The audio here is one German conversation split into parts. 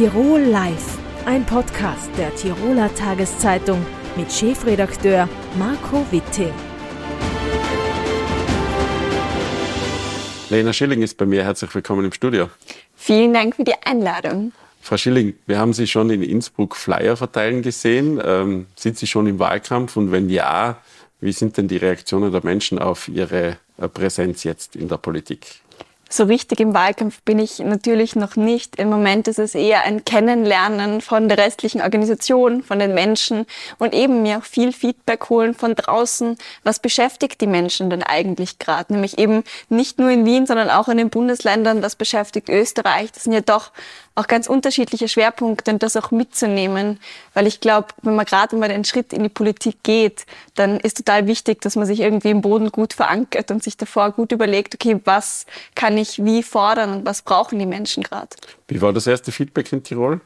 Tirol Live, ein Podcast der Tiroler Tageszeitung mit Chefredakteur Marco Witting. Lena Schilling ist bei mir. Herzlich willkommen im Studio. Vielen Dank für die Einladung. Frau Schilling, wir haben Sie schon in Innsbruck Flyer verteilen gesehen. Ähm, sind Sie schon im Wahlkampf? Und wenn ja, wie sind denn die Reaktionen der Menschen auf Ihre äh, Präsenz jetzt in der Politik? So richtig im Wahlkampf bin ich natürlich noch nicht. Im Moment ist es eher ein Kennenlernen von der restlichen Organisation, von den Menschen und eben mir auch viel Feedback holen von draußen. Was beschäftigt die Menschen denn eigentlich gerade? Nämlich eben nicht nur in Wien, sondern auch in den Bundesländern. Was beschäftigt Österreich? Das sind ja doch auch ganz unterschiedliche Schwerpunkte und das auch mitzunehmen. Weil ich glaube, wenn man gerade mal den Schritt in die Politik geht, dann ist total wichtig, dass man sich irgendwie im Boden gut verankert und sich davor gut überlegt, okay, was kann ich wie fordern und was brauchen die Menschen gerade. Wie war das erste Feedback in Tirol?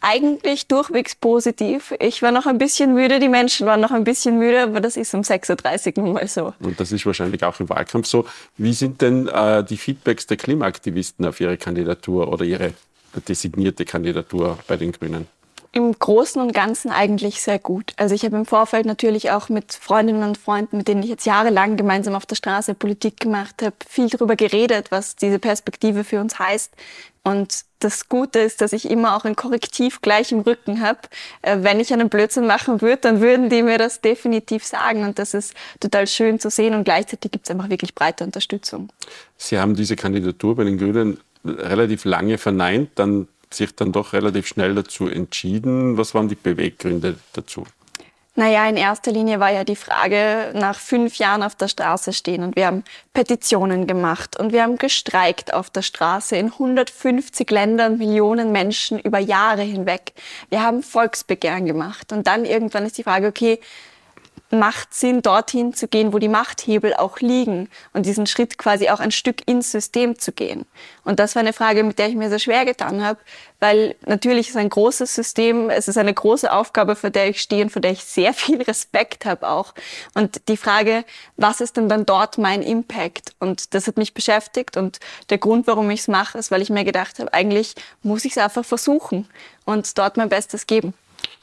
Eigentlich durchwegs positiv. Ich war noch ein bisschen müde, die Menschen waren noch ein bisschen müde, aber das ist um 6.30 Uhr nun mal so. Und das ist wahrscheinlich auch im Wahlkampf so. Wie sind denn äh, die Feedbacks der Klimaaktivisten auf ihre Kandidatur oder ihre designierte Kandidatur bei den Grünen? Im Großen und Ganzen eigentlich sehr gut. Also ich habe im Vorfeld natürlich auch mit Freundinnen und Freunden, mit denen ich jetzt jahrelang gemeinsam auf der Straße Politik gemacht habe, viel darüber geredet, was diese Perspektive für uns heißt. Und das Gute ist, dass ich immer auch ein Korrektiv gleich im Rücken habe. Äh, wenn ich einen Blödsinn machen würde, dann würden die mir das definitiv sagen. Und das ist total schön zu sehen. Und gleichzeitig gibt es einfach wirklich breite Unterstützung. Sie haben diese Kandidatur bei den Grünen relativ lange verneint, dann sich dann doch relativ schnell dazu entschieden. Was waren die Beweggründe dazu? Naja, in erster Linie war ja die Frage, nach fünf Jahren auf der Straße stehen und wir haben Petitionen gemacht und wir haben gestreikt auf der Straße in 150 Ländern, Millionen Menschen über Jahre hinweg. Wir haben Volksbegehren gemacht und dann irgendwann ist die Frage, okay, macht Sinn, dorthin zu gehen, wo die Machthebel auch liegen und diesen Schritt quasi auch ein Stück ins System zu gehen. Und das war eine Frage, mit der ich mir sehr schwer getan habe, weil natürlich ist ein großes System, es ist eine große Aufgabe, vor der ich stehe und vor der ich sehr viel Respekt habe auch. Und die Frage, was ist denn dann dort mein Impact? Und das hat mich beschäftigt und der Grund, warum ich es mache, ist, weil ich mir gedacht habe, eigentlich muss ich es einfach versuchen und dort mein Bestes geben.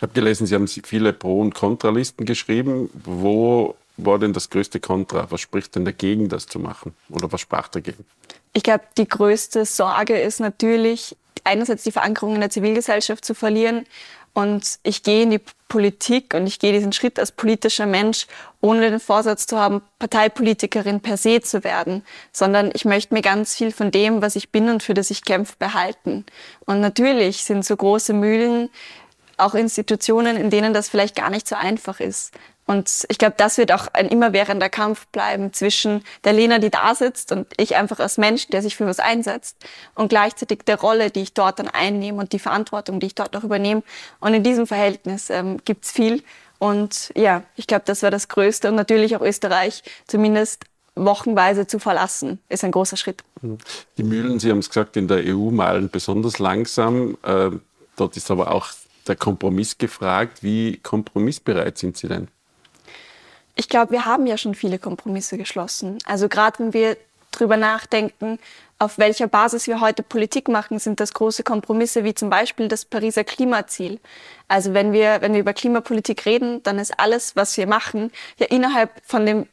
Habe gelesen, Sie haben viele Pro- und Kontralisten geschrieben. Wo war denn das größte Kontra? Was spricht denn dagegen, das zu machen? Oder was sprach dagegen? Ich glaube, die größte Sorge ist natürlich, einerseits die Verankerung in der Zivilgesellschaft zu verlieren. Und ich gehe in die Politik und ich gehe diesen Schritt als politischer Mensch, ohne den Vorsatz zu haben, Parteipolitikerin per se zu werden, sondern ich möchte mir ganz viel von dem, was ich bin und für das ich kämpfe, behalten. Und natürlich sind so große Mühlen auch Institutionen, in denen das vielleicht gar nicht so einfach ist. Und ich glaube, das wird auch ein immerwährender Kampf bleiben zwischen der Lena, die da sitzt und ich einfach als Mensch, der sich für was einsetzt und gleichzeitig der Rolle, die ich dort dann einnehme und die Verantwortung, die ich dort auch übernehme. Und in diesem Verhältnis ähm, gibt's viel. Und ja, ich glaube, das war das Größte. Und natürlich auch Österreich zumindest wochenweise zu verlassen, ist ein großer Schritt. Die Mühlen, Sie haben es gesagt, in der EU malen besonders langsam. Äh, dort ist aber auch der Kompromiss gefragt. Wie kompromissbereit sind Sie denn? Ich glaube, wir haben ja schon viele Kompromisse geschlossen. Also gerade wenn wir drüber nachdenken, auf welcher Basis wir heute Politik machen, sind das große Kompromisse wie zum Beispiel das Pariser Klimaziel. Also wenn wir, wenn wir über Klimapolitik reden, dann ist alles, was wir machen, ja innerhalb von dem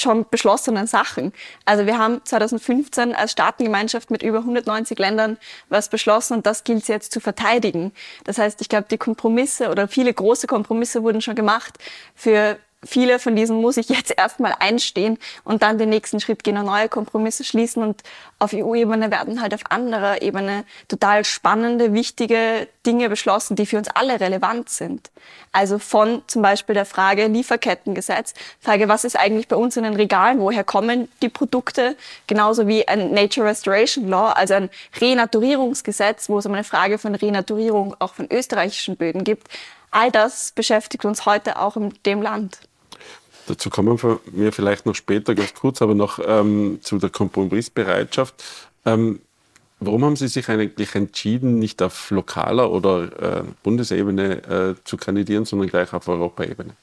schon beschlossenen Sachen. Also wir haben 2015 als Staatengemeinschaft mit über 190 Ländern was beschlossen und das gilt es jetzt zu verteidigen. Das heißt, ich glaube, die Kompromisse oder viele große Kompromisse wurden schon gemacht für viele von diesen muss ich jetzt erstmal einstehen und dann den nächsten Schritt gehen und neue Kompromisse schließen. Und auf EU-Ebene werden halt auf anderer Ebene total spannende, wichtige Dinge beschlossen, die für uns alle relevant sind. Also von zum Beispiel der Frage Lieferkettengesetz, Frage, was ist eigentlich bei uns in den Regalen, woher kommen die Produkte, genauso wie ein Nature Restoration Law, also ein Renaturierungsgesetz, wo es um eine Frage von Renaturierung auch von österreichischen Böden gibt. All das beschäftigt uns heute auch in dem Land. Dazu kommen wir vielleicht noch später ganz kurz, aber noch ähm, zu der Kompromissbereitschaft. Ähm, warum haben Sie sich eigentlich entschieden, nicht auf lokaler oder äh, Bundesebene äh, zu kandidieren, sondern gleich auf Europaebene?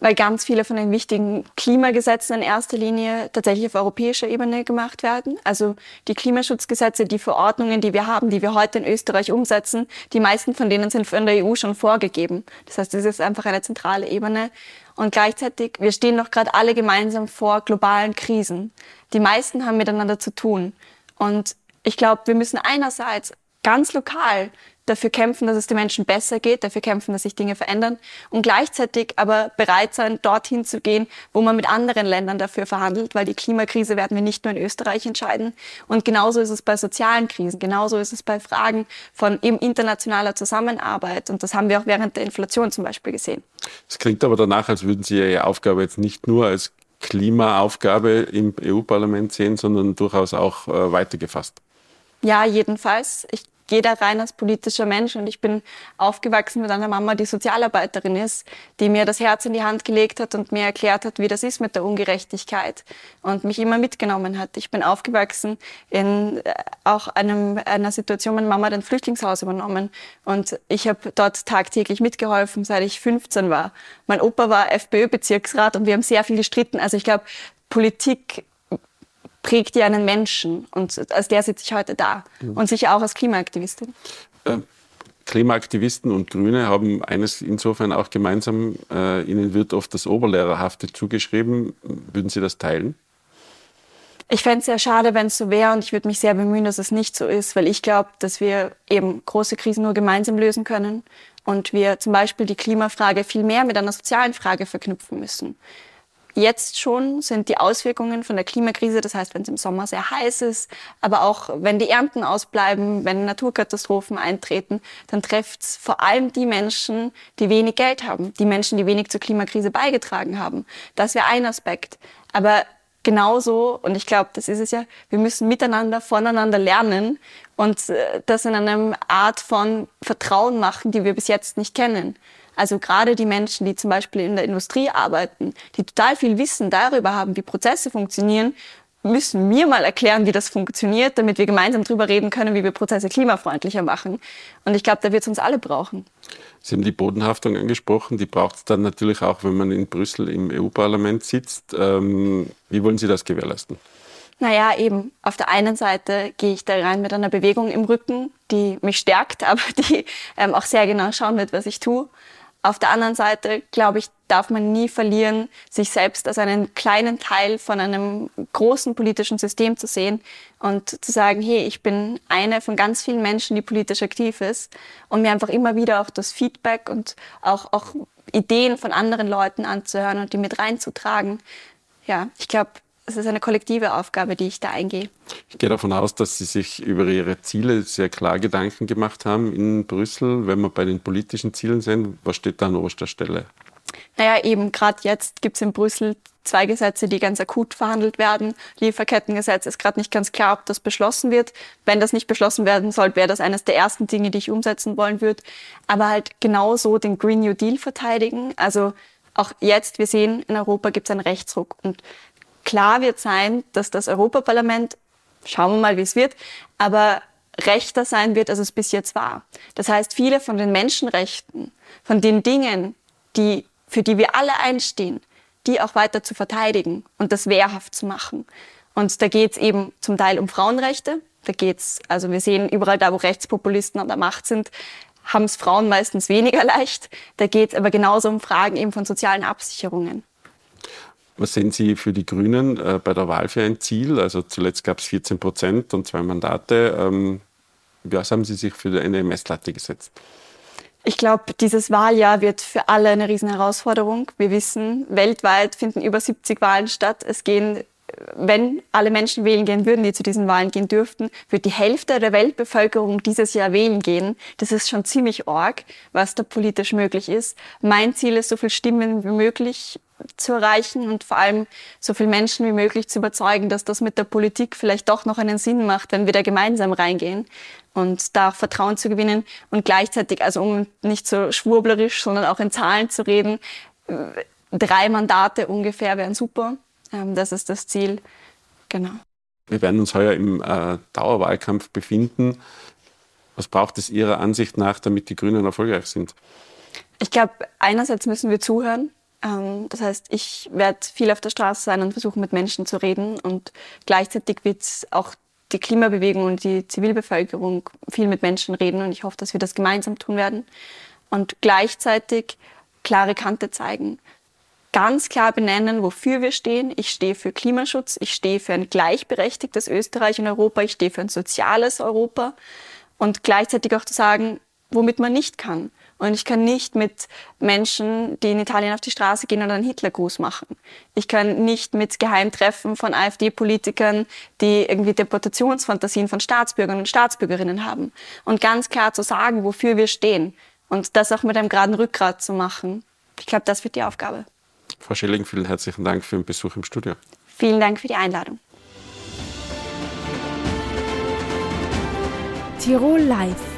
Weil ganz viele von den wichtigen Klimagesetzen in erster Linie tatsächlich auf europäischer Ebene gemacht werden. Also die Klimaschutzgesetze, die Verordnungen, die wir haben, die wir heute in Österreich umsetzen, die meisten von denen sind von der EU schon vorgegeben. Das heißt, es ist einfach eine zentrale Ebene. Und gleichzeitig, wir stehen noch gerade alle gemeinsam vor globalen Krisen. Die meisten haben miteinander zu tun. Und ich glaube, wir müssen einerseits ganz lokal dafür kämpfen, dass es den Menschen besser geht, dafür kämpfen, dass sich Dinge verändern und gleichzeitig aber bereit sein, dorthin zu gehen, wo man mit anderen Ländern dafür verhandelt, weil die Klimakrise werden wir nicht nur in Österreich entscheiden. Und genauso ist es bei sozialen Krisen, genauso ist es bei Fragen von eben internationaler Zusammenarbeit. Und das haben wir auch während der Inflation zum Beispiel gesehen. Es klingt aber danach, als würden Sie Ihre Aufgabe jetzt nicht nur als Klimaaufgabe im EU-Parlament sehen, sondern durchaus auch äh, weitergefasst. Ja, jedenfalls. Ich gehe da rein als politischer Mensch und ich bin aufgewachsen mit einer Mama, die Sozialarbeiterin ist, die mir das Herz in die Hand gelegt hat und mir erklärt hat, wie das ist mit der Ungerechtigkeit und mich immer mitgenommen hat. Ich bin aufgewachsen in äh, auch einem, einer Situation, meine Mama hat ein Flüchtlingshaus übernommen und ich habe dort tagtäglich mitgeholfen, seit ich 15 war. Mein Opa war FPÖ-Bezirksrat und wir haben sehr viel gestritten. Also ich glaube, Politik prägt ja einen Menschen und als der sitze ich heute da mhm. und sicher auch als Klimaaktivistin. Äh, Klimaaktivisten und Grüne haben eines insofern auch gemeinsam, äh, ihnen wird oft das Oberlehrerhafte zugeschrieben. Würden Sie das teilen? Ich fände es sehr schade, wenn es so wäre und ich würde mich sehr bemühen, dass es nicht so ist, weil ich glaube, dass wir eben große Krisen nur gemeinsam lösen können und wir zum Beispiel die Klimafrage viel mehr mit einer sozialen Frage verknüpfen müssen. Jetzt schon sind die Auswirkungen von der Klimakrise, das heißt, wenn es im Sommer sehr heiß ist, aber auch wenn die Ernten ausbleiben, wenn Naturkatastrophen eintreten, dann trifft es vor allem die Menschen, die wenig Geld haben, die Menschen, die wenig zur Klimakrise beigetragen haben. Das wäre ein Aspekt. Aber genauso, und ich glaube, das ist es ja, wir müssen miteinander, voneinander lernen und äh, das in einer Art von Vertrauen machen, die wir bis jetzt nicht kennen. Also gerade die Menschen, die zum Beispiel in der Industrie arbeiten, die total viel Wissen darüber haben, wie Prozesse funktionieren, müssen mir mal erklären, wie das funktioniert, damit wir gemeinsam darüber reden können, wie wir Prozesse klimafreundlicher machen. Und ich glaube, da wird es uns alle brauchen. Sie haben die Bodenhaftung angesprochen. Die braucht es dann natürlich auch, wenn man in Brüssel im EU-Parlament sitzt. Ähm, wie wollen Sie das gewährleisten? Naja, eben. Auf der einen Seite gehe ich da rein mit einer Bewegung im Rücken, die mich stärkt, aber die ähm, auch sehr genau schauen wird, was ich tue. Auf der anderen Seite, glaube ich, darf man nie verlieren, sich selbst als einen kleinen Teil von einem großen politischen System zu sehen und zu sagen, hey, ich bin eine von ganz vielen Menschen, die politisch aktiv ist und mir einfach immer wieder auch das Feedback und auch, auch Ideen von anderen Leuten anzuhören und die mit reinzutragen. Ja, ich glaube, es ist eine kollektive Aufgabe, die ich da eingehe. Ich gehe davon aus, dass Sie sich über Ihre Ziele sehr klar Gedanken gemacht haben in Brüssel. Wenn wir bei den politischen Zielen sind, was steht da an oberster Stelle? Naja, eben gerade jetzt gibt es in Brüssel zwei Gesetze, die ganz akut verhandelt werden. Lieferkettengesetz ist gerade nicht ganz klar, ob das beschlossen wird. Wenn das nicht beschlossen werden soll, wäre das eines der ersten Dinge, die ich umsetzen wollen würde. Aber halt genauso den Green New Deal verteidigen. Also auch jetzt, wir sehen, in Europa gibt es einen Rechtsruck. Und klar wird sein, dass das Europaparlament, schauen wir mal, wie es wird, aber rechter sein wird, als es bis jetzt war. Das heißt, viele von den Menschenrechten, von den Dingen, die, für die wir alle einstehen, die auch weiter zu verteidigen und das wehrhaft zu machen. Und da geht es eben zum Teil um Frauenrechte. Da geht's, also wir sehen überall da, wo Rechtspopulisten an der Macht sind, haben es Frauen meistens weniger leicht. Da geht es aber genauso um Fragen eben von sozialen Absicherungen. Was sehen Sie für die Grünen äh, bei der Wahl für ein Ziel? Also zuletzt gab es 14 Prozent und zwei Mandate. Ähm, was haben Sie sich für eine Messlatte gesetzt? Ich glaube, dieses Wahljahr wird für alle eine Riesenherausforderung. Wir wissen, weltweit finden über 70 Wahlen statt. Es gehen, wenn alle Menschen wählen gehen würden, die zu diesen Wahlen gehen dürften, wird die Hälfte der Weltbevölkerung dieses Jahr wählen gehen. Das ist schon ziemlich arg, was da politisch möglich ist. Mein Ziel ist, so viele Stimmen wie möglich zu erreichen und vor allem so viele Menschen wie möglich zu überzeugen, dass das mit der Politik vielleicht doch noch einen Sinn macht, wenn wir da gemeinsam reingehen und da auch Vertrauen zu gewinnen und gleichzeitig, also um nicht so schwurblerisch, sondern auch in Zahlen zu reden, drei Mandate ungefähr wären super. Ähm, das ist das Ziel. Genau. Wir werden uns heuer im äh, Dauerwahlkampf befinden. Was braucht es Ihrer Ansicht nach, damit die Grünen erfolgreich sind? Ich glaube, einerseits müssen wir zuhören das heißt, ich werde viel auf der Straße sein und versuchen, mit Menschen zu reden. Und gleichzeitig wird auch die Klimabewegung und die Zivilbevölkerung viel mit Menschen reden. Und ich hoffe, dass wir das gemeinsam tun werden. Und gleichzeitig klare Kante zeigen. Ganz klar benennen, wofür wir stehen. Ich stehe für Klimaschutz. Ich stehe für ein gleichberechtigtes Österreich und Europa. Ich stehe für ein soziales Europa. Und gleichzeitig auch zu sagen, womit man nicht kann. Und ich kann nicht mit Menschen, die in Italien auf die Straße gehen und einen Hitlergruß machen. Ich kann nicht mit Geheimtreffen von AfD-Politikern, die irgendwie Deportationsfantasien von Staatsbürgern und Staatsbürgerinnen haben. Und ganz klar zu sagen, wofür wir stehen. Und das auch mit einem geraden Rückgrat zu machen. Ich glaube, das wird die Aufgabe. Frau Schelling, vielen herzlichen Dank für den Besuch im Studio. Vielen Dank für die Einladung. Tirol Live